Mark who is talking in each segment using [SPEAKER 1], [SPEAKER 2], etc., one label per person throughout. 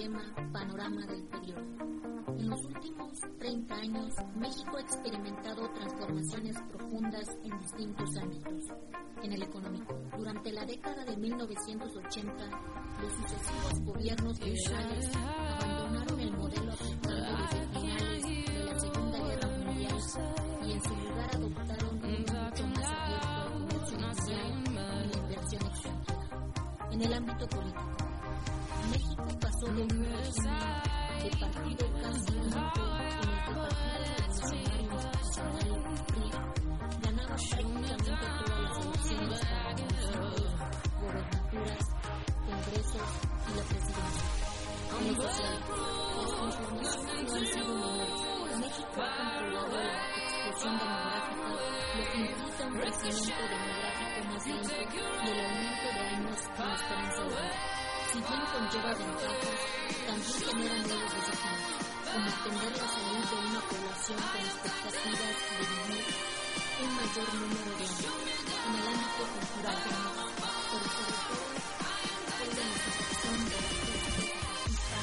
[SPEAKER 1] Panorama del Periodo. En los últimos 30 años, México ha experimentado transformaciones profundas en distintos ámbitos. En el económico, durante la década de 1980, los sucesivos gobiernos liberales abandonaron el modelo aplicado desde finales de la Segunda Guerra Mundial y en su lugar adoptaron un mucho más abierto comercio y la inversión extranjera. En el ámbito político, congresos y la. México ha controlado la lo que demográfico y el de de si también como de una población con mayor número de años. En el ámbito cultural, pero sobre todo de la institución de la Fuerza Zapatista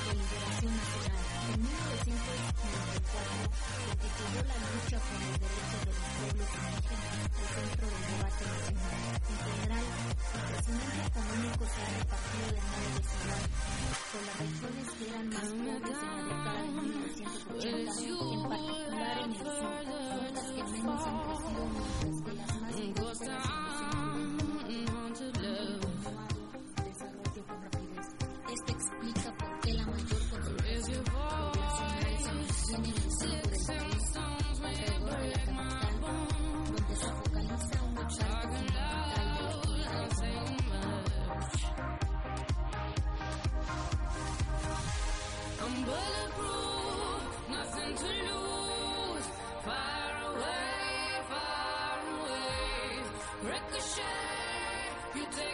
[SPEAKER 1] de Liberación Nacional en 1994, que tituló la lucha por los derechos de los pueblos indígenas al centro del debate nacional. En general, el crecimiento económico se ha repartido de modo desigual, Ricochet, you take